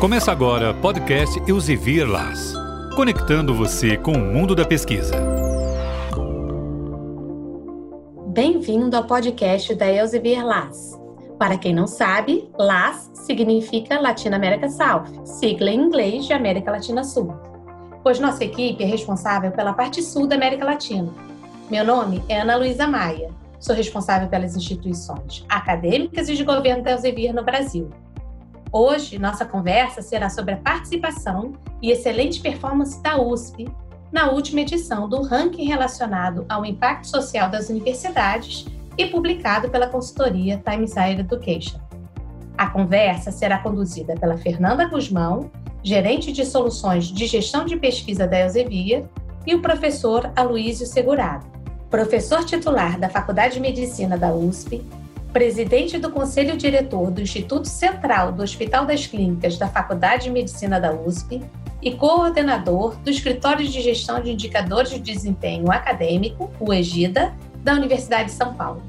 Começa agora o podcast Elsevier Las, conectando você com o mundo da pesquisa. Bem-vindo ao podcast da Elsevier Las. Para quem não sabe, LAS significa Latina América South, sigla em inglês de América Latina Sul. Pois nossa equipe é responsável pela parte sul da América Latina. Meu nome é Ana Luísa Maia. Sou responsável pelas instituições acadêmicas e de governo da Elsevier no Brasil Hoje, nossa conversa será sobre a participação e excelente performance da USP na última edição do ranking relacionado ao impacto social das universidades e publicado pela consultoria Times Higher Education. A conversa será conduzida pela Fernanda Guzmão, gerente de soluções de gestão de pesquisa da Elsevier, e o professor Aloísio Segurado, professor titular da Faculdade de Medicina da USP presidente do Conselho Diretor do Instituto Central do Hospital das Clínicas da Faculdade de Medicina da USP e coordenador do Escritório de Gestão de Indicadores de Desempenho Acadêmico, o EGIDA, da Universidade de São Paulo.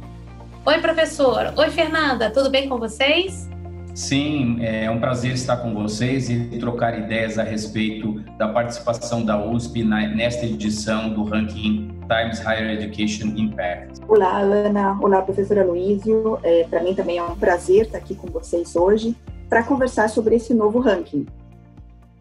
Oi, professor. Oi, Fernanda. Tudo bem com vocês? Sim, é um prazer estar com vocês e trocar ideias a respeito da participação da USP nesta edição do ranking Times Higher Education Impact. Olá, Ana. Olá, professora Luísio. É, para mim também é um prazer estar aqui com vocês hoje para conversar sobre esse novo ranking.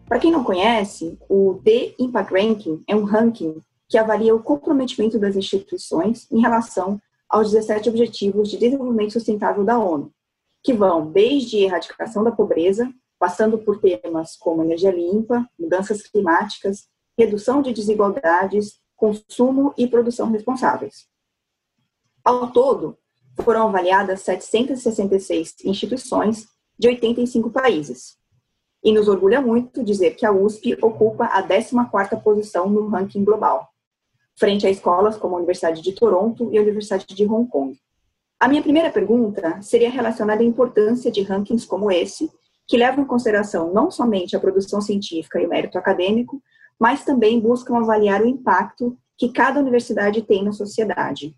Para quem não conhece, o The Impact Ranking é um ranking que avalia o comprometimento das instituições em relação aos 17 Objetivos de Desenvolvimento Sustentável da ONU, que vão desde erradicação da pobreza, passando por temas como energia limpa, mudanças climáticas, redução de desigualdades, consumo e produção responsáveis. Ao todo, foram avaliadas 766 instituições de 85 países. E nos orgulha muito dizer que a USP ocupa a 14ª posição no ranking global, frente a escolas como a Universidade de Toronto e a Universidade de Hong Kong. A minha primeira pergunta seria relacionada à importância de rankings como esse, que levam em consideração não somente a produção científica e o mérito acadêmico, mas também buscam avaliar o impacto que cada universidade tem na sociedade.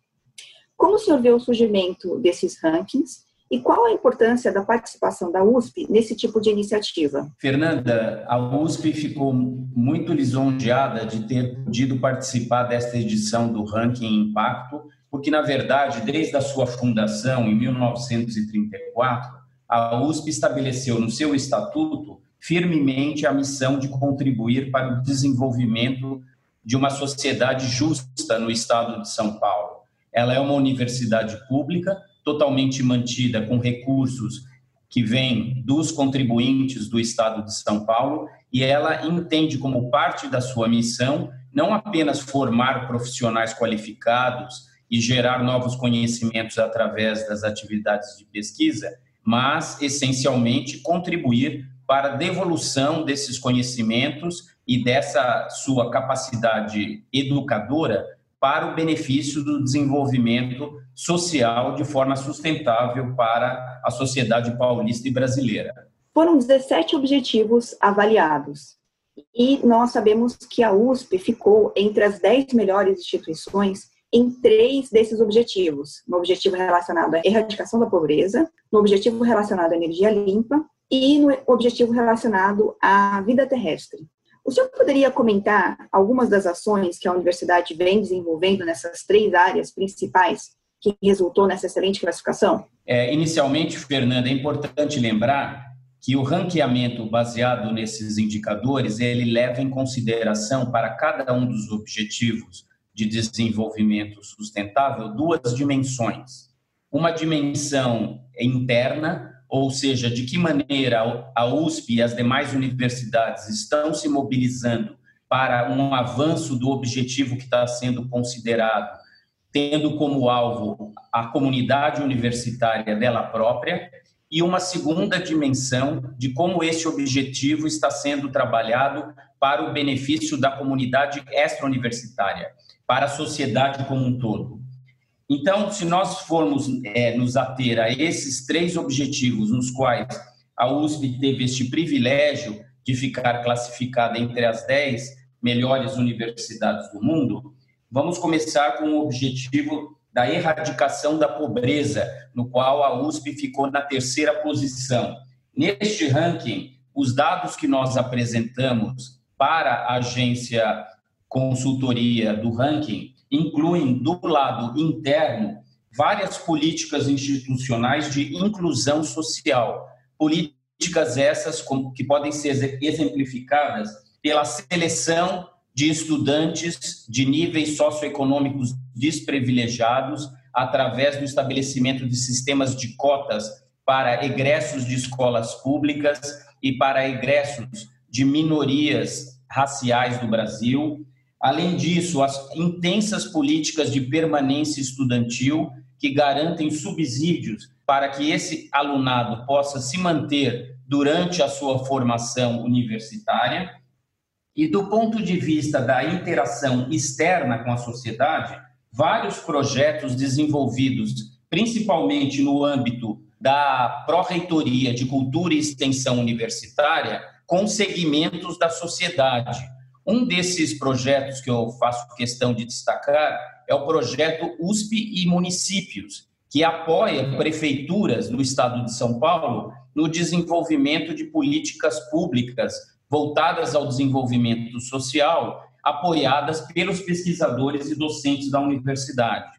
Como o senhor vê o surgimento desses rankings e qual a importância da participação da USP nesse tipo de iniciativa? Fernanda, a USP ficou muito lisonjeada de ter podido participar desta edição do Ranking Impacto, porque, na verdade, desde a sua fundação, em 1934, a USP estabeleceu no seu estatuto firmemente a missão de contribuir para o desenvolvimento de uma sociedade justa no estado de São Paulo. Ela é uma universidade pública, totalmente mantida com recursos que vêm dos contribuintes do estado de São Paulo, e ela entende como parte da sua missão não apenas formar profissionais qualificados e gerar novos conhecimentos através das atividades de pesquisa, mas essencialmente contribuir para devolução desses conhecimentos e dessa sua capacidade educadora para o benefício do desenvolvimento social de forma sustentável para a sociedade paulista e brasileira. Foram 17 objetivos avaliados e nós sabemos que a USP ficou entre as 10 melhores instituições em três desses objetivos: no objetivo relacionado à erradicação da pobreza, no objetivo relacionado à energia limpa e no objetivo relacionado à vida terrestre. O senhor poderia comentar algumas das ações que a universidade vem desenvolvendo nessas três áreas principais que resultou nessa excelente classificação? É, inicialmente, Fernanda, é importante lembrar que o ranqueamento baseado nesses indicadores ele leva em consideração para cada um dos objetivos de desenvolvimento sustentável duas dimensões. Uma dimensão interna ou seja, de que maneira a USP e as demais universidades estão se mobilizando para um avanço do objetivo que está sendo considerado, tendo como alvo a comunidade universitária dela própria, e uma segunda dimensão de como esse objetivo está sendo trabalhado para o benefício da comunidade extra-universitária, para a sociedade como um todo. Então, se nós formos é, nos ater a esses três objetivos, nos quais a USP teve este privilégio de ficar classificada entre as dez melhores universidades do mundo, vamos começar com o objetivo da erradicação da pobreza, no qual a USP ficou na terceira posição. Neste ranking, os dados que nós apresentamos para a agência consultoria do ranking incluem, do lado interno, várias políticas institucionais de inclusão social. Políticas essas que podem ser exemplificadas pela seleção de estudantes de níveis socioeconômicos desprivilegiados através do estabelecimento de sistemas de cotas para egressos de escolas públicas e para egressos de minorias raciais do Brasil. Além disso, as intensas políticas de permanência estudantil que garantem subsídios para que esse alunado possa se manter durante a sua formação universitária. E do ponto de vista da interação externa com a sociedade, vários projetos desenvolvidos, principalmente no âmbito da Pró-Reitoria de Cultura e Extensão Universitária, com segmentos da sociedade. Um desses projetos que eu faço questão de destacar é o projeto USP e Municípios, que apoia prefeituras do estado de São Paulo no desenvolvimento de políticas públicas voltadas ao desenvolvimento social, apoiadas pelos pesquisadores e docentes da universidade.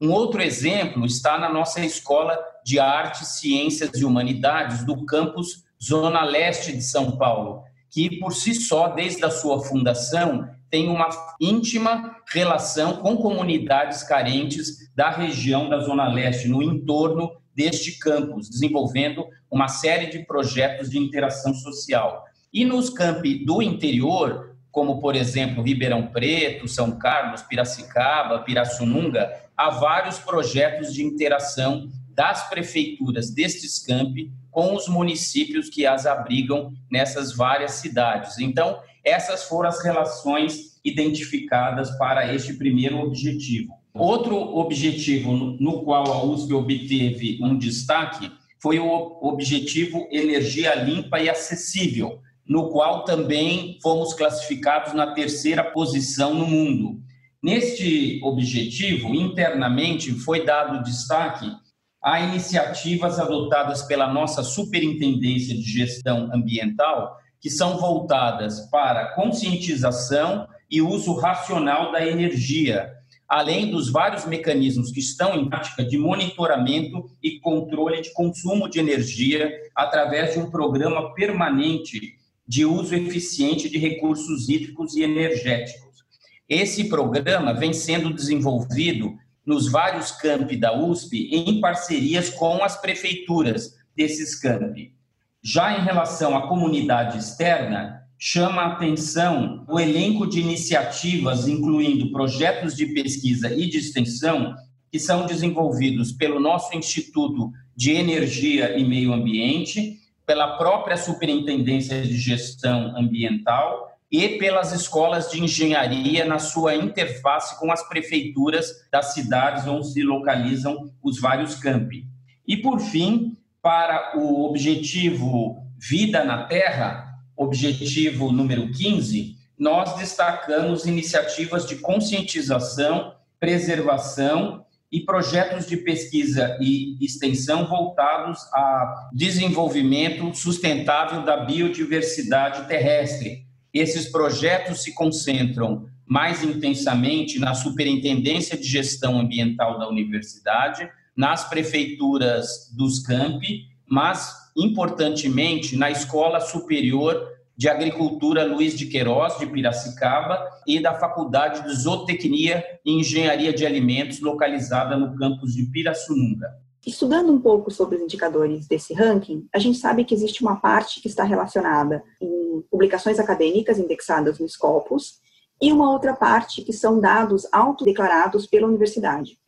Um outro exemplo está na nossa Escola de Artes, Ciências e Humanidades do campus Zona Leste de São Paulo, que por si só, desde a sua fundação, tem uma íntima relação com comunidades carentes da região da Zona Leste, no entorno deste campus, desenvolvendo uma série de projetos de interação social. E nos campi do interior, como por exemplo Ribeirão Preto, São Carlos, Piracicaba, Pirassununga, há vários projetos de interação das prefeituras destes campi com os municípios que as abrigam nessas várias cidades. Então, essas foram as relações identificadas para este primeiro objetivo. Outro objetivo no qual a USP obteve um destaque foi o objetivo energia limpa e acessível, no qual também fomos classificados na terceira posição no mundo. Neste objetivo, internamente, foi dado destaque a iniciativas adotadas pela nossa Superintendência de Gestão Ambiental, que são voltadas para conscientização e uso racional da energia, além dos vários mecanismos que estão em prática de monitoramento e controle de consumo de energia através de um programa permanente de uso eficiente de recursos hídricos e energéticos. Esse programa vem sendo desenvolvido nos vários campi da USP em parcerias com as prefeituras desses campi. Já em relação à comunidade externa, chama a atenção o elenco de iniciativas, incluindo projetos de pesquisa e de extensão, que são desenvolvidos pelo nosso Instituto de Energia e Meio Ambiente, pela própria Superintendência de Gestão Ambiental e pelas escolas de engenharia na sua interface com as prefeituras das cidades onde se localizam os vários campi. E, por fim, para o objetivo Vida na Terra, objetivo número 15, nós destacamos iniciativas de conscientização, preservação e projetos de pesquisa e extensão voltados a desenvolvimento sustentável da biodiversidade terrestre. Esses projetos se concentram mais intensamente na Superintendência de Gestão Ambiental da Universidade, nas prefeituras dos campi, mas, importantemente, na Escola Superior de Agricultura Luiz de Queiroz, de Piracicaba, e da Faculdade de Zootecnia e Engenharia de Alimentos, localizada no campus de Pirassununga. Estudando um pouco sobre os indicadores desse ranking, a gente sabe que existe uma parte que está relacionada em publicações acadêmicas indexadas no Scopus e uma outra parte que são dados autodeclarados pela universidade.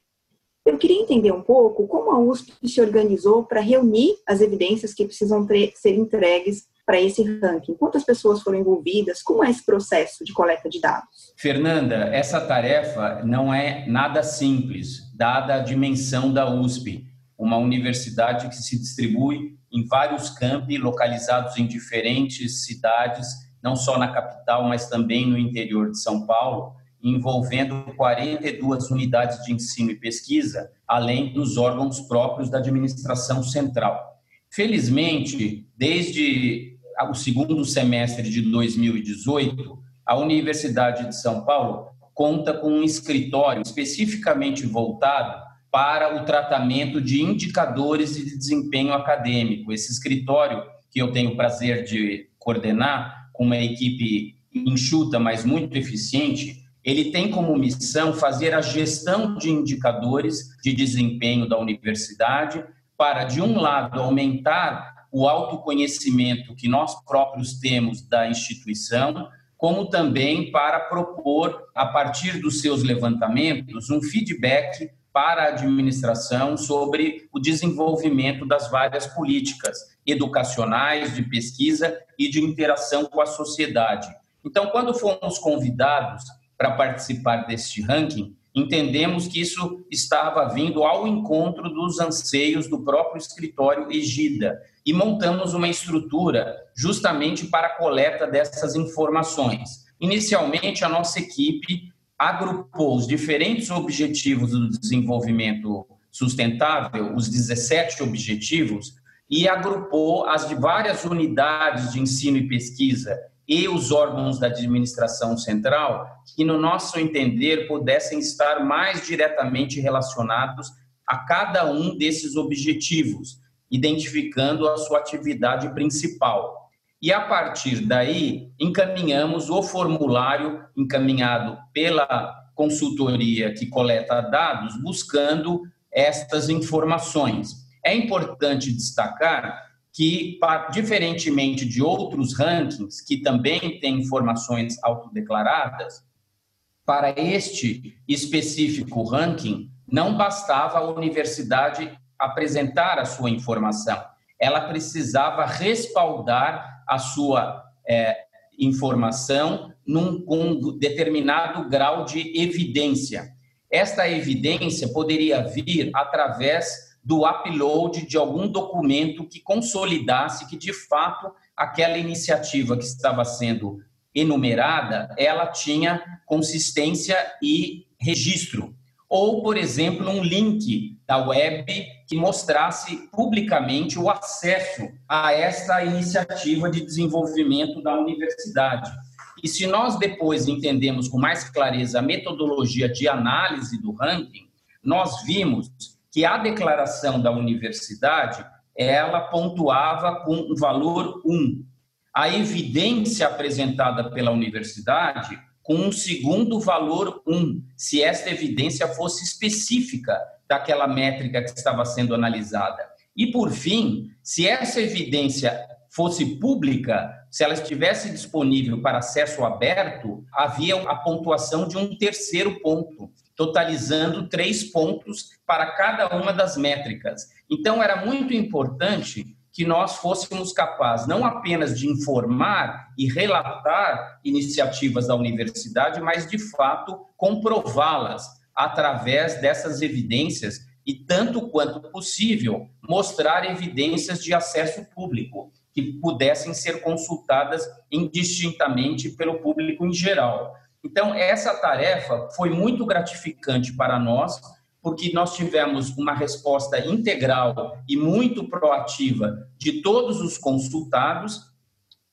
Eu queria entender um pouco como a USP se organizou para reunir as evidências que precisam ser entregues para esse ranking? Quantas pessoas foram envolvidas? Como é esse processo de coleta de dados? Fernanda, essa tarefa não é nada simples, dada a dimensão da USP, uma universidade que se distribui em vários campi localizados em diferentes cidades, não só na capital, mas também no interior de São Paulo, envolvendo 42 unidades de ensino e pesquisa, além dos órgãos próprios da administração central. Felizmente, desde o segundo semestre de 2018, a Universidade de São Paulo conta com um escritório especificamente voltado para o tratamento de indicadores de desempenho acadêmico. Esse escritório, que eu tenho o prazer de coordenar, com uma equipe enxuta, mas muito eficiente, ele tem como missão fazer a gestão de indicadores de desempenho da universidade para, de um lado, aumentar o autoconhecimento que nós próprios temos da instituição, como também para propor, a partir dos seus levantamentos, um feedback para a administração sobre o desenvolvimento das várias políticas educacionais, de pesquisa e de interação com a sociedade. Então, quando fomos convidados para participar deste ranking, entendemos que isso estava vindo ao encontro dos anseios do próprio escritório Egida e montamos uma estrutura justamente para a coleta dessas informações. Inicialmente, a nossa equipe agrupou os diferentes objetivos do desenvolvimento sustentável, os 17 objetivos, e agrupou as de várias unidades de ensino e pesquisa e os órgãos da administração central que, no nosso entender, pudessem estar mais diretamente relacionados a cada um desses objetivos, identificando a sua atividade principal. E a partir daí, encaminhamos o formulário encaminhado pela consultoria que coleta dados, buscando estas informações. É importante destacar que, diferentemente de outros rankings, que também têm informações autodeclaradas, para este específico ranking, não bastava a universidade apresentar a sua informação, ela precisava respaldar a sua é, informação num, com um determinado grau de evidência. Esta evidência poderia vir através do upload de algum documento que consolidasse que, de fato, aquela iniciativa que estava sendo enumerada, ela tinha consistência e registro. Ou, por exemplo, um link da web que mostrasse publicamente o acesso a esta iniciativa de desenvolvimento da universidade. E se nós depois entendemos com mais clareza a metodologia de análise do ranking, nós vimos que a declaração da universidade ela pontuava com um valor 1. A evidência apresentada pela universidade com um segundo valor 1, se esta evidência fosse específica daquela métrica que estava sendo analisada. E, por fim, se essa evidência fosse pública, se ela estivesse disponível para acesso aberto, havia a pontuação de um terceiro ponto, totalizando três pontos para cada uma das métricas. Então, era muito importante que nós fôssemos capazes não apenas de informar e relatar iniciativas da universidade, mas de fato comprová-las através dessas evidências e, tanto quanto possível, mostrar evidências de acesso público que pudessem ser consultadas indistintamente pelo público em geral. Então, essa tarefa foi muito gratificante para nós, porque nós tivemos uma resposta integral e muito proativa de todos os consultados,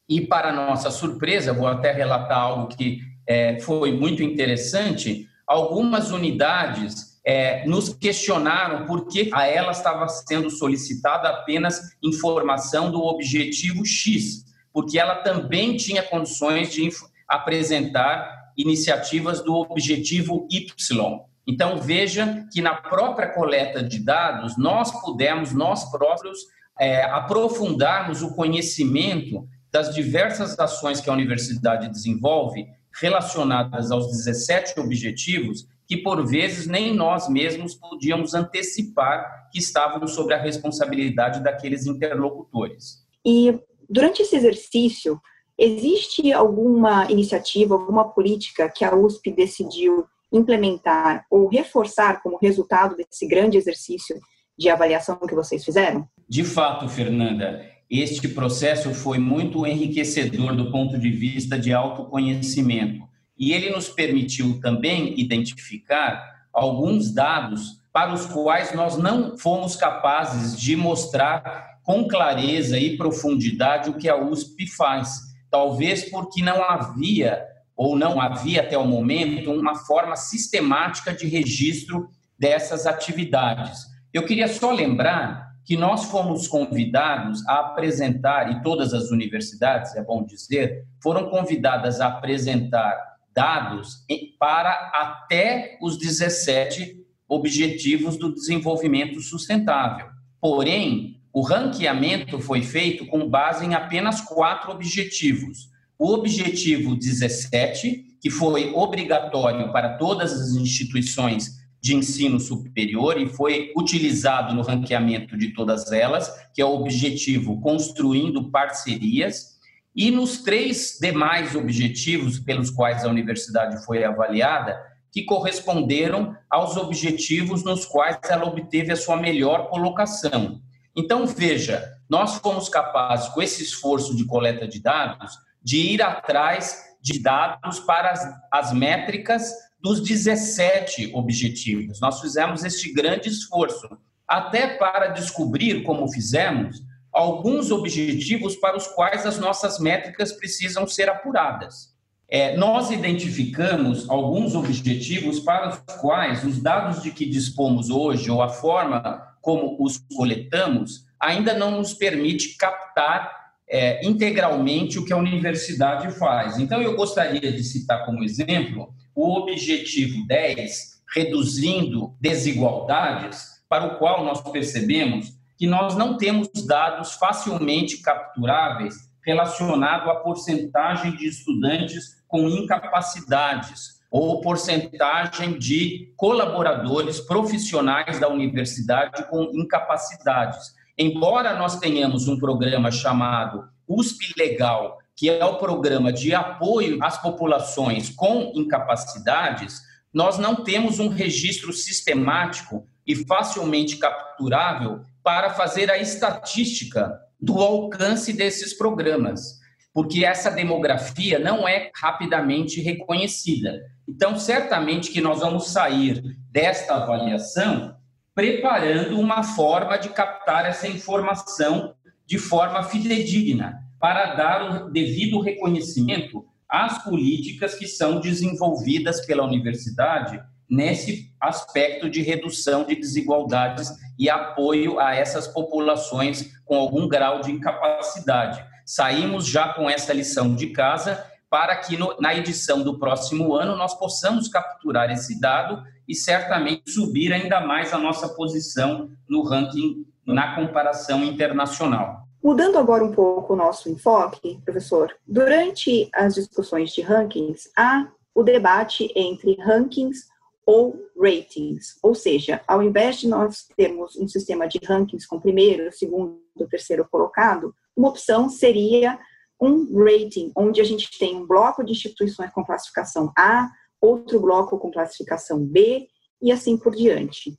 e, para nossa surpresa, vou até relatar algo que é, foi muito interessante: algumas unidades é, nos questionaram por que a ela estava sendo solicitada apenas informação do objetivo X, porque ela também tinha condições de apresentar iniciativas do objetivo Y. Então, veja que na própria coleta de dados, nós pudemos, nós próprios, é, aprofundarmos o conhecimento das diversas ações que a universidade desenvolve relacionadas aos 17 objetivos que, por vezes, nem nós mesmos podíamos antecipar que estavam sob a responsabilidade daqueles interlocutores. E durante esse exercício, Existe alguma iniciativa, alguma política que a USP decidiu implementar ou reforçar como resultado desse grande exercício de avaliação que vocês fizeram? De fato, Fernanda, este processo foi muito enriquecedor do ponto de vista de autoconhecimento. E ele nos permitiu também identificar alguns dados para os quais nós não fomos capazes de mostrar com clareza e profundidade o que a USP faz. Talvez porque não havia, ou não havia até o momento, uma forma sistemática de registro dessas atividades. Eu queria só lembrar que nós fomos convidados a apresentar, e todas as universidades, é bom dizer, foram convidadas a apresentar dados para até os 17 objetivos do desenvolvimento sustentável. Porém, o ranqueamento foi feito com base em apenas quatro objetivos. O objetivo 17, que foi obrigatório para todas as instituições de ensino superior e foi utilizado no ranqueamento de todas elas, que é o objetivo construindo parcerias. E nos três demais objetivos pelos quais a universidade foi avaliada, que corresponderam aos objetivos nos quais ela obteve a sua melhor colocação. Então, veja, nós fomos capazes, com esse esforço de coleta de dados, de ir atrás de dados para as, as métricas dos 17 objetivos. Nós fizemos este grande esforço, até para descobrir, como fizemos, alguns objetivos para os quais as nossas métricas precisam ser apuradas. É, nós identificamos alguns objetivos para os quais os dados de que dispomos hoje, ou a forma como os coletamos, ainda não nos permite captar é, integralmente o que a universidade faz. Então, eu gostaria de citar como exemplo o objetivo 10, reduzindo desigualdades, para o qual nós percebemos que nós não temos dados facilmente capturáveis relacionado à porcentagem de estudantes com incapacidades ou porcentagem de colaboradores profissionais da universidade com incapacidades. Embora nós tenhamos um programa chamado USP Legal, que é o programa de apoio às populações com incapacidades, nós não temos um registro sistemático e facilmente capturável para fazer a estatística do alcance desses programas porque essa demografia não é rapidamente reconhecida. Então, certamente que nós vamos sair desta avaliação preparando uma forma de captar essa informação de forma fidedigna, para dar o devido reconhecimento às políticas que são desenvolvidas pela universidade nesse aspecto de redução de desigualdades e apoio a essas populações com algum grau de incapacidade saímos já com essa lição de casa para que no, na edição do próximo ano nós possamos capturar esse dado e certamente subir ainda mais a nossa posição no ranking na comparação internacional. Mudando agora um pouco o nosso enfoque, professor, durante as discussões de rankings, há o debate entre rankings ou ratings, ou seja, ao invés de nós termos um sistema de rankings com primeiro, segundo, terceiro colocado, uma opção seria um rating, onde a gente tem um bloco de instituições com classificação A, outro bloco com classificação B e assim por diante.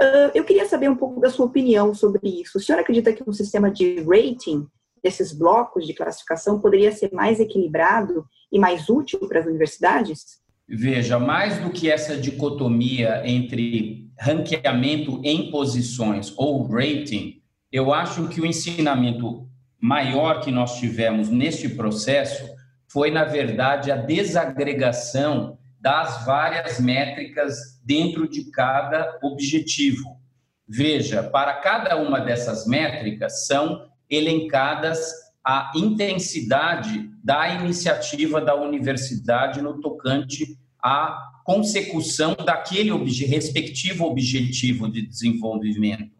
Uh, eu queria saber um pouco da sua opinião sobre isso. O senhor acredita que um sistema de rating desses blocos de classificação poderia ser mais equilibrado e mais útil para as universidades? Veja, mais do que essa dicotomia entre ranqueamento em posições ou rating, eu acho que o ensinamento maior que nós tivemos neste processo foi, na verdade, a desagregação das várias métricas dentro de cada objetivo. Veja, para cada uma dessas métricas são elencadas a intensidade da iniciativa da universidade no tocante à consecução daquele obje, respectivo objetivo de desenvolvimento.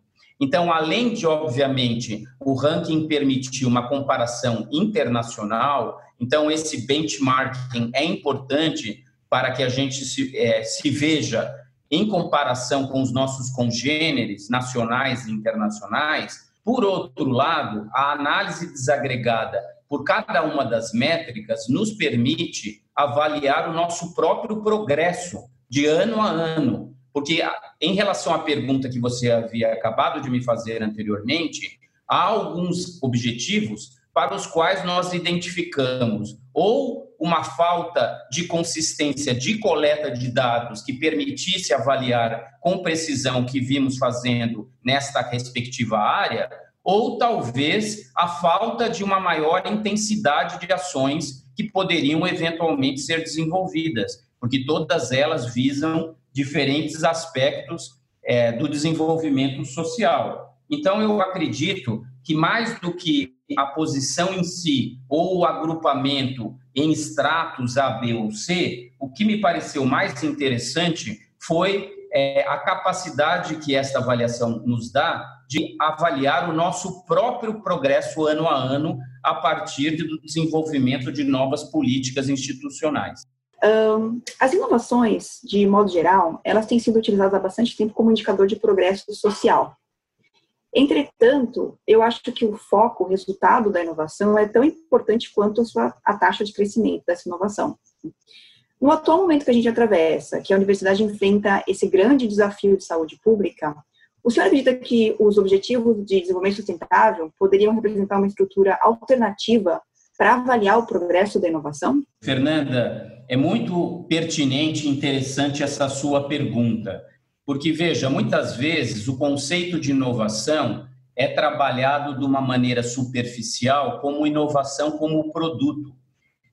Então, além de, obviamente, o ranking permitir uma comparação internacional, então esse benchmarking é importante para que a gente se, é, se veja em comparação com os nossos congêneres nacionais e internacionais. Por outro lado, a análise desagregada por cada uma das métricas nos permite avaliar o nosso próprio progresso de ano a ano, porque em relação à pergunta que você havia acabado de me fazer anteriormente, há alguns objetivos para os quais nós identificamos ou uma falta de consistência de coleta de dados que permitisse avaliar com precisão o que vimos fazendo nesta respectiva área, ou talvez a falta de uma maior intensidade de ações que poderiam eventualmente ser desenvolvidas, porque todas elas visam diferentes aspectos é, do desenvolvimento social. Então, eu acredito que mais do que a posição em si ou o agrupamento em estratos A, B ou C, o que me pareceu mais interessante foi é, a capacidade que esta avaliação nos dá de avaliar o nosso próprio progresso ano a ano a partir do desenvolvimento de novas políticas institucionais. Um, as inovações, de modo geral, elas têm sido utilizadas há bastante tempo como indicador de progresso social. Entretanto, eu acho que o foco, o resultado da inovação é tão importante quanto a, taxa de crescimento dessa inovação. No atual momento que a gente atravessa, que a universidade enfrenta esse grande desafio de saúde pública, o senhor acredita que os objetivos de desenvolvimento sustentável poderiam representar uma estrutura alternativa para avaliar o progresso da inovação? Fernanda, é muito pertinente e interessante essa sua pergunta. Porque, veja, muitas vezes o conceito de inovação é trabalhado de uma maneira superficial como inovação como produto.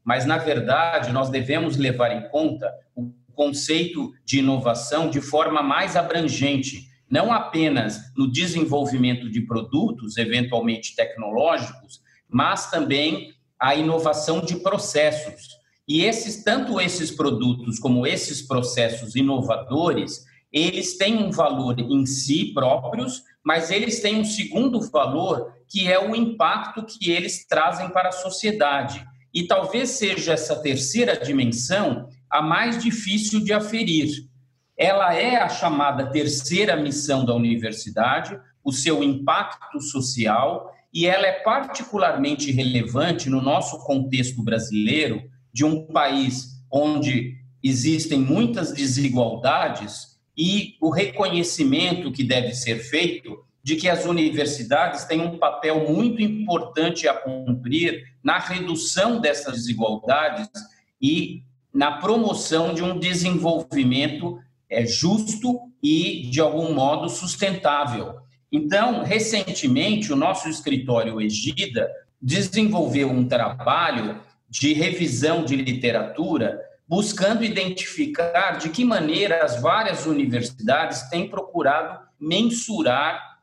Mas, na verdade, nós devemos levar em conta o conceito de inovação de forma mais abrangente, não apenas no desenvolvimento de produtos, eventualmente tecnológicos, mas também a inovação de processos. E esses tanto esses produtos como esses processos inovadores, eles têm um valor em si próprios, mas eles têm um segundo valor, que é o impacto que eles trazem para a sociedade. E talvez seja essa terceira dimensão a mais difícil de aferir. Ela é a chamada terceira missão da universidade, o seu impacto social, e ela é particularmente relevante no nosso contexto brasileiro, de um país onde existem muitas desigualdades e o reconhecimento que deve ser feito de que as universidades têm um papel muito importante a cumprir na redução dessas desigualdades e na promoção de um desenvolvimento é, justo e, de algum modo, sustentável. Então, recentemente, o nosso escritório Egida desenvolveu um trabalho de revisão de literatura buscando identificar de que maneira as várias universidades têm procurado mensurar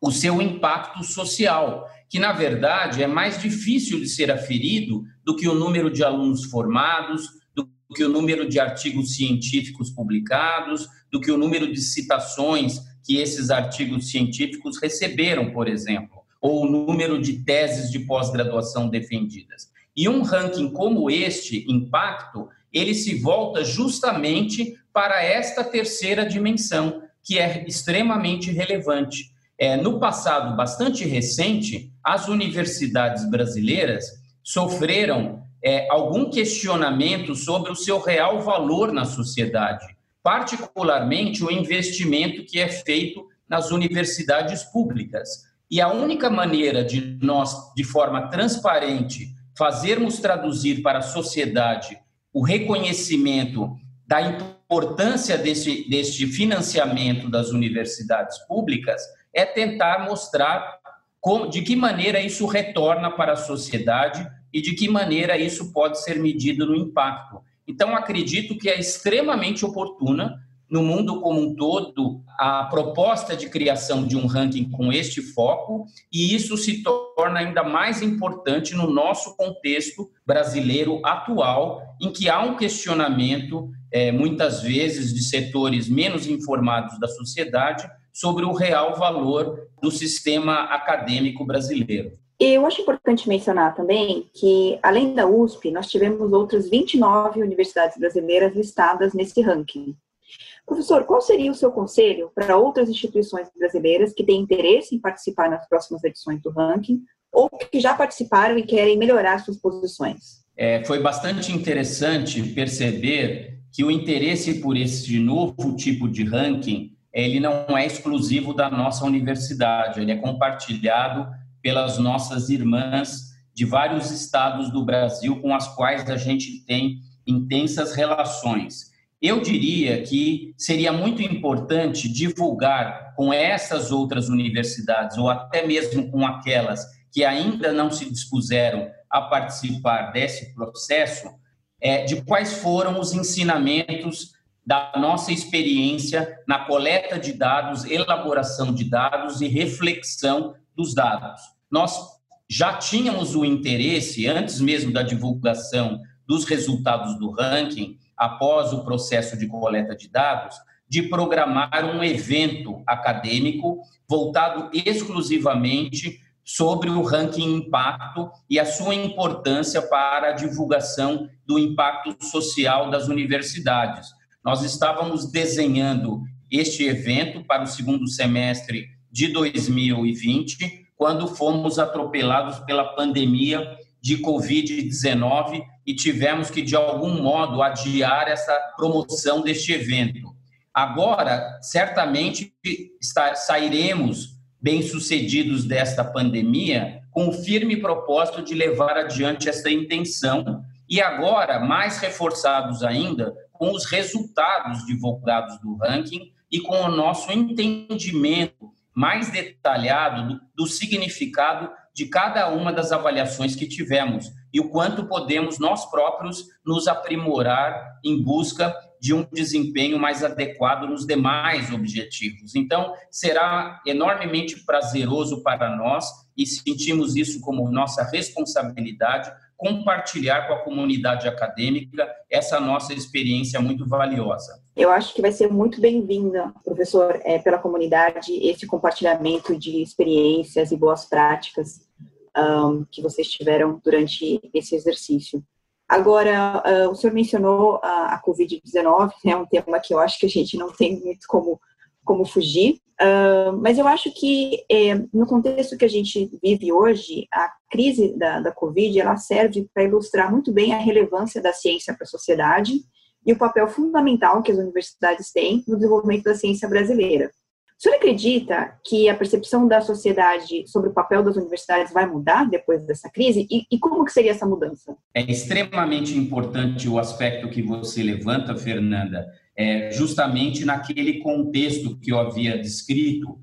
o seu impacto social, que na verdade é mais difícil de ser aferido do que o número de alunos formados, do que o número de artigos científicos publicados, do que o número de citações que esses artigos científicos receberam, por exemplo, ou o número de teses de pós-graduação defendidas. E um ranking como este, impacto, ele se volta justamente para esta terceira dimensão, que é extremamente relevante. É, no passado bastante recente, as universidades brasileiras sofreram é, algum questionamento sobre o seu real valor na sociedade, particularmente o investimento que é feito nas universidades públicas. E a única maneira de nós, de forma transparente, fazermos traduzir para a sociedade o reconhecimento da importância desse, deste financiamento das universidades públicas é tentar mostrar como, de que maneira isso retorna para a sociedade e de que maneira isso pode ser medido no impacto. Então, acredito que é extremamente oportuna no mundo como um todo a proposta de criação de um ranking com este foco, e isso se torna ainda mais importante no nosso contexto brasileiro atual, em que há um questionamento, é, muitas vezes, de setores menos informados da sociedade sobre o real valor do sistema acadêmico brasileiro. Eu acho importante mencionar também que, além da USP, nós tivemos outras 29 universidades brasileiras listadas nesse ranking. Professor, qual seria o seu conselho para outras instituições brasileiras que têm interesse em participar nas próximas edições do ranking ou que já participaram e querem melhorar suas posições? É, foi bastante interessante perceber que o interesse por esse novo tipo de ranking ele não é exclusivo da nossa universidade, ele é compartilhado pelas nossas irmãs de vários estados do Brasil com as quais a gente tem intensas relações. Eu diria que seria muito importante divulgar com essas outras universidades, ou até mesmo com aquelas que ainda não se dispuseram a participar desse processo, é, de quais foram os ensinamentos da nossa experiência na coleta de dados, elaboração de dados e reflexão dos dados. Nós já tínhamos o interesse, antes mesmo da divulgação dos resultados do ranking, após o processo de coleta de dados, de programar um evento acadêmico voltado exclusivamente sobre o ranking impacto e a sua importância para a divulgação do impacto social das universidades. Nós estávamos desenhando este evento para o segundo semestre de 2020, quando fomos atropelados pela pandemia de Covid-19 e tivemos que, de algum modo, adiar essa promoção deste evento. Agora, certamente, sairemos bem-sucedidos desta pandemia com o firme propósito de levar adiante esta intenção e agora, mais reforçados ainda, com os resultados divulgados do ranking e com o nosso entendimento mais detalhado do, do significado de cada uma das avaliações que tivemos e o quanto podemos nós próprios nos aprimorar em busca de um desempenho mais adequado nos demais objetivos. Então, será enormemente prazeroso para nós e sentimos isso como nossa responsabilidade compartilhar com a comunidade acadêmica essa nossa experiência muito valiosa. Eu acho que vai ser muito bem-vinda, professor, é, pela comunidade, esse compartilhamento de experiências e boas práticas um, que vocês tiveram durante esse exercício. Agora, uh, o senhor mencionou a, a Covid-19, é né, um tema que eu acho que a gente não tem muito como, como fugir, uh, mas eu acho que é, no contexto que a gente vive hoje, a crise da, da Covid ela serve para ilustrar muito bem a relevância da ciência para a sociedade e o papel fundamental que as universidades têm no desenvolvimento da ciência brasileira. O senhor acredita que a percepção da sociedade sobre o papel das universidades vai mudar depois dessa crise? E, e, como que seria essa mudança? É extremamente importante o aspecto que você levanta, Fernanda, é justamente naquele contexto que eu havia descrito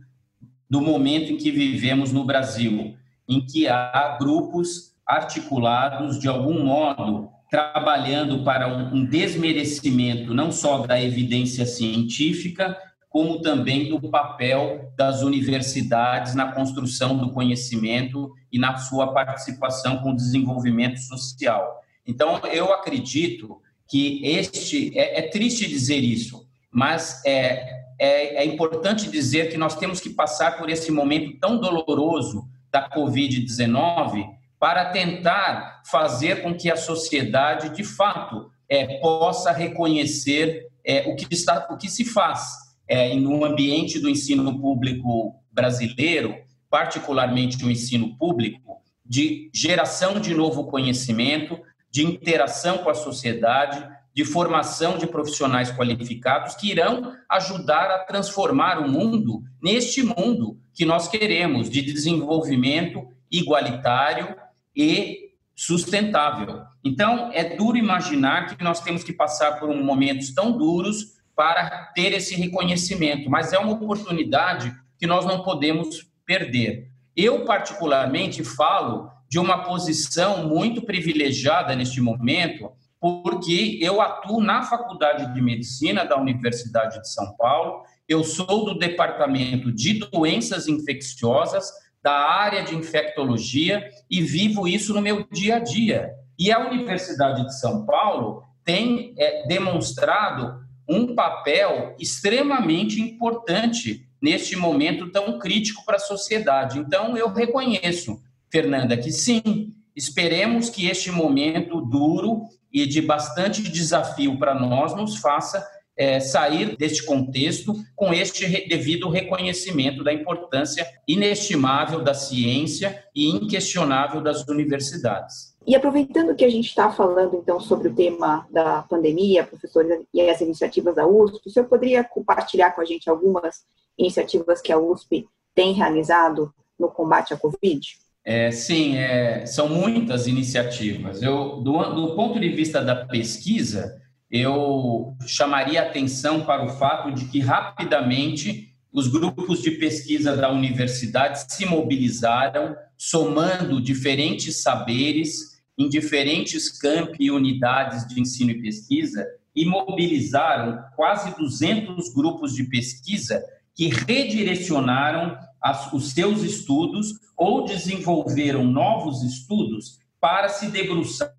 do momento em que vivemos no Brasil, em que há grupos articulados de algum modo trabalhando para um desmerecimento não só da evidência científica, como também do papel das universidades na construção do conhecimento e na sua participação com o desenvolvimento social. Então, eu acredito que este é, é triste dizer isso, mas é, é, é importante dizer que nós temos que passar por esse momento tão doloroso da Covid-19 para tentar fazer com que a sociedade, de fato, é, possa reconhecer é, o, que está, o que se faz é, um ambiente do ensino público brasileiro, particularmente o ensino público, de geração de novo conhecimento, de interação com a sociedade, de formação de profissionais qualificados que irão ajudar a transformar o mundo neste mundo que nós queremos, de desenvolvimento igualitário e sustentável. Então, é duro imaginar que nós temos que passar por momentos tão duros para ter esse reconhecimento, mas é uma oportunidade que nós não podemos perder. Eu, particularmente, falo de uma posição muito privilegiada neste momento, porque eu atuo na Faculdade de Medicina da Universidade de São Paulo, eu sou do Departamento de Doenças Infecciosas, da área de infectologia e vivo isso no meu dia a dia. E a Universidade de São Paulo tem é, demonstrado um papel extremamente importante neste momento tão crítico para a sociedade. Então, eu reconheço, Fernanda, que sim, esperemos que este momento duro e de bastante desafio para nós nos faça é, sair deste contexto com este devido reconhecimento da importância inestimável da ciência e inquestionável das universidades. E aproveitando que a gente está falando, então, sobre o tema da pandemia, professores e as iniciativas da USP, o senhor poderia compartilhar com a gente algumas iniciativas que a USP tem realizado no combate à Covid? É, sim, é, são muitas iniciativas. Eu, do, do ponto de vista da pesquisa, eu chamaria atenção para o fato de que rapidamente os grupos de pesquisa da universidade se mobilizaram, somando diferentes saberes em diferentes campi e unidades de ensino e pesquisa, e mobilizaram quase 200 grupos de pesquisa que redirecionaram as, os seus estudos ou desenvolveram novos estudos para se debruçar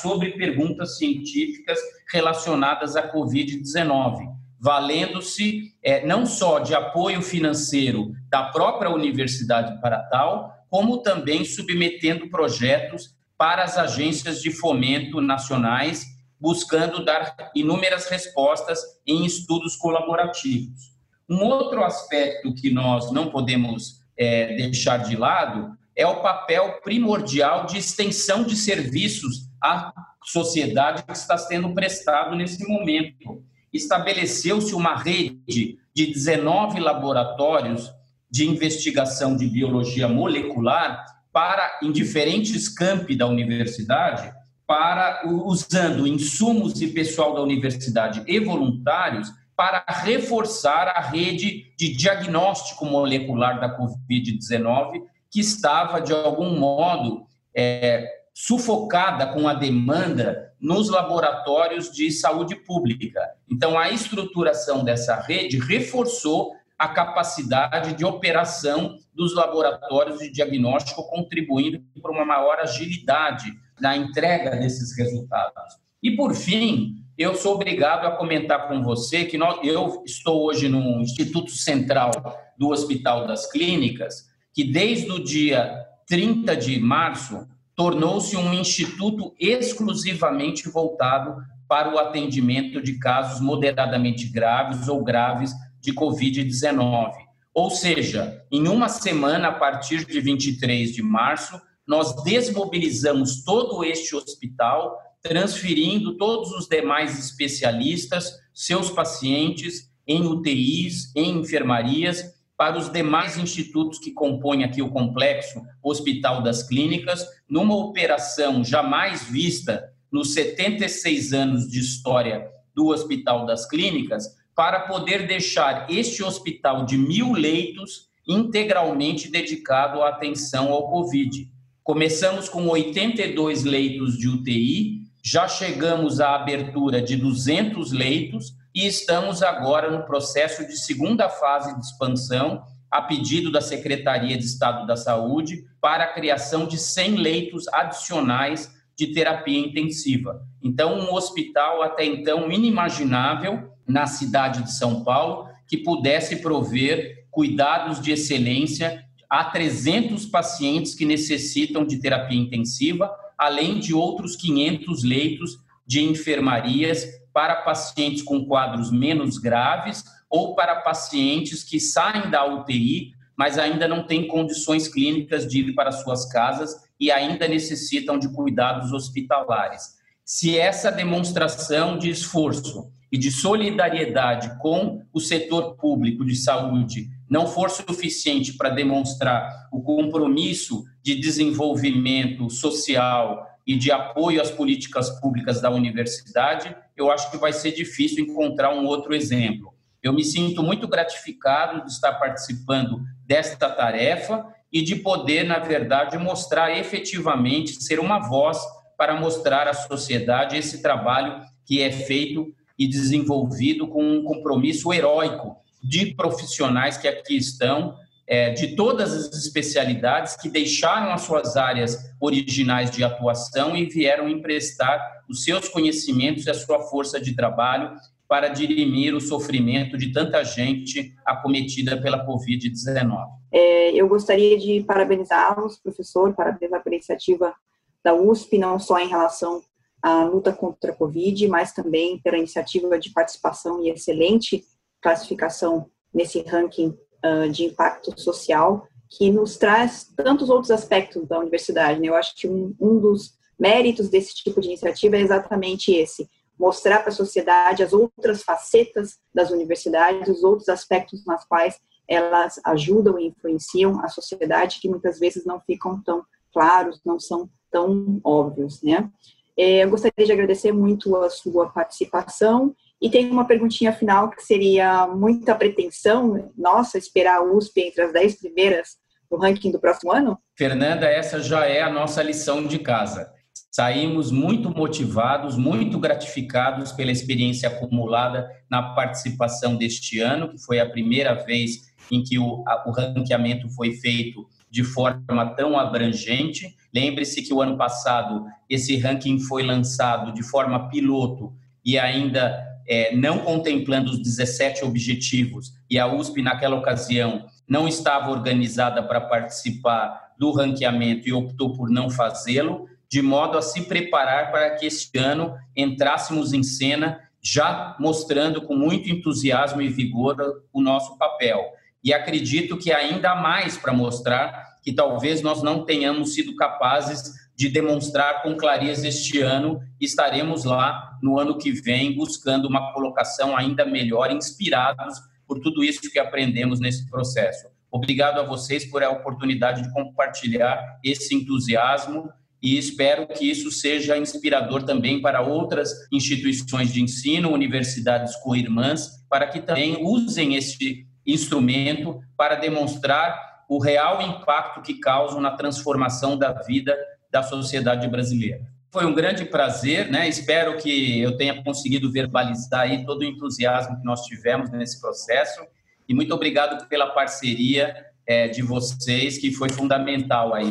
sobre perguntas científicas relacionadas à Covid-19, valendo-se é, não só de apoio financeiro da própria universidade para tal, como também submetendo projetos para as agências de fomento nacionais, buscando dar inúmeras respostas em estudos colaborativos. Um outro aspecto que nós não podemos é, deixar de lado é o papel primordial de extensão de serviços à sociedade que está sendo prestado nesse momento. Estabeleceu-se uma rede de 19 laboratórios de investigação de biologia molecular para em diferentes campi da universidade, para usando insumos e pessoal da universidade e voluntários para reforçar a rede de diagnóstico molecular da COVID-19, que estava, de algum modo, é, sufocada com a demanda nos laboratórios de saúde pública. Então, a estruturação dessa rede reforçou a capacidade de operação dos laboratórios de diagnóstico, contribuindo para uma maior agilidade na entrega desses resultados. E, por fim, eu sou obrigado a comentar com você que nós, eu estou hoje no Instituto Central do Hospital das Clínicas, que desde o dia 30 de março tornou-se um instituto exclusivamente voltado para o atendimento de casos moderadamente graves ou graves de Covid-19. Ou seja, em uma semana, a partir de 23 de março, nós desmobilizamos todo este hospital transferindo todos os demais especialistas, seus pacientes, em UTIs, em enfermarias, para os demais institutos que compõem aqui o complexo Hospital das Clínicas, numa operação jamais vista nos 76 anos de história do Hospital das Clínicas, para poder deixar este hospital de mil leitos integralmente dedicado à atenção ao Covid. Começamos com 82 leitos de UTI já chegamos à abertura de 200 leitos e estamos agora no processo de segunda fase de expansão, a pedido da Secretaria de Estado da Saúde, para a criação de 100 leitos adicionais de terapia intensiva. Então, um hospital até então inimaginável na cidade de São Paulo que pudesse prover cuidados de excelência a 300 pacientes que necessitam de terapia intensiva além de outros 500 leitos de enfermarias para pacientes com quadros menos graves ou para pacientes que saem da UTI, mas ainda não têm condições clínicas de ir para suas casas e ainda necessitam de cuidados hospitalares. Se essa demonstração de esforço e de solidariedade com o setor público de saúde não for suficiente para demonstrar o compromisso de desenvolvimento social e de apoio às políticas públicas da universidade, eu acho que vai ser difícil encontrar um outro exemplo. Eu me sinto muito gratificado de estar participando desta tarefa e de poder, na verdade, mostrar efetivamente, ser uma voz para mostrar à sociedade esse trabalho que é feito e desenvolvido com um compromisso heróico de profissionais que aqui estão, é, de todas as especialidades que deixaram as suas áreas originais de atuação e vieram emprestar os seus conhecimentos e a sua força de trabalho para dirimir o sofrimento de tanta gente acometida pela Covid-19. É, eu gostaria de parabenizá-los, professor, parabenizar pela iniciativa da USP, não só em relação à luta contra a Covid, mas também pela iniciativa de participação e excelente classificação nesse ranking uh, de impacto social, que nos traz tantos outros aspectos da universidade. Né? Eu acho que um, um dos méritos desse tipo de iniciativa é exatamente esse, mostrar para a sociedade as outras facetas das universidades, os outros aspectos nas quais elas ajudam e influenciam a sociedade, que muitas vezes não ficam tão claros, não são tão óbvios, né? É, eu gostaria de agradecer muito a sua participação e tem uma perguntinha final que seria muita pretensão, nossa, esperar a USP entre as 10 primeiras no ranking do próximo ano? Fernanda, essa já é a nossa lição de casa. Saímos muito motivados, muito gratificados pela experiência acumulada na participação deste ano, que foi a primeira vez em que o, o ranqueamento foi feito de forma tão abrangente. Lembre-se que o ano passado esse ranking foi lançado de forma piloto e ainda é, não contemplando os 17 objetivos, e a USP, naquela ocasião, não estava organizada para participar do ranqueamento e optou por não fazê-lo, de modo a se preparar para que este ano entrássemos em cena, já mostrando com muito entusiasmo e vigor o nosso papel. E acredito que ainda mais para mostrar que talvez nós não tenhamos sido capazes de demonstrar com clareza este ano. Estaremos lá no ano que vem buscando uma colocação ainda melhor, inspirados por tudo isso que aprendemos nesse processo. Obrigado a vocês por a oportunidade de compartilhar esse entusiasmo e espero que isso seja inspirador também para outras instituições de ensino, universidades co-irmãs, para que também usem este instrumento para demonstrar o real impacto que causam na transformação da vida da sociedade brasileira. Foi um grande prazer, né? Espero que eu tenha conseguido verbalizar aí todo o entusiasmo que nós tivemos nesse processo e muito obrigado pela parceria é, de vocês, que foi fundamental aí.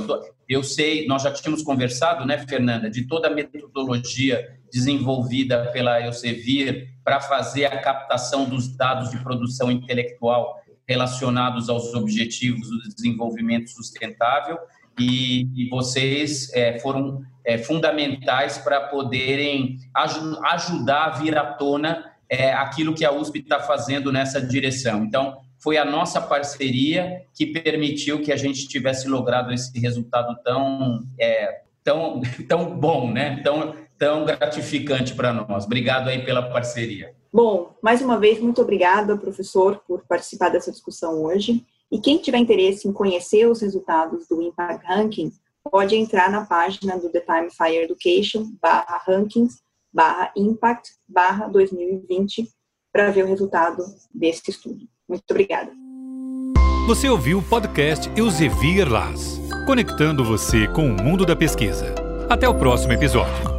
Eu sei, nós já tínhamos conversado, né, Fernanda, de toda a metodologia desenvolvida pela Elsevier para fazer a captação dos dados de produção intelectual relacionados aos objetivos do desenvolvimento sustentável e, e vocês é, foram é, fundamentais para poderem aj ajudar a vir à tona é, aquilo que a USP está fazendo nessa direção. Então, foi a nossa parceria que permitiu que a gente tivesse logrado esse resultado tão, é, tão, tão bom, né? tão, tão gratificante para nós. Obrigado aí pela parceria. Bom, mais uma vez, muito obrigada, professor, por participar dessa discussão hoje. E quem tiver interesse em conhecer os resultados do Impact Ranking, pode entrar na página do The Time Fire Education, barra rankings, barra impact, barra 2020, para ver o resultado desse estudo. Muito obrigada. Você ouviu o podcast Elsevier Las, conectando você com o mundo da pesquisa. Até o próximo episódio.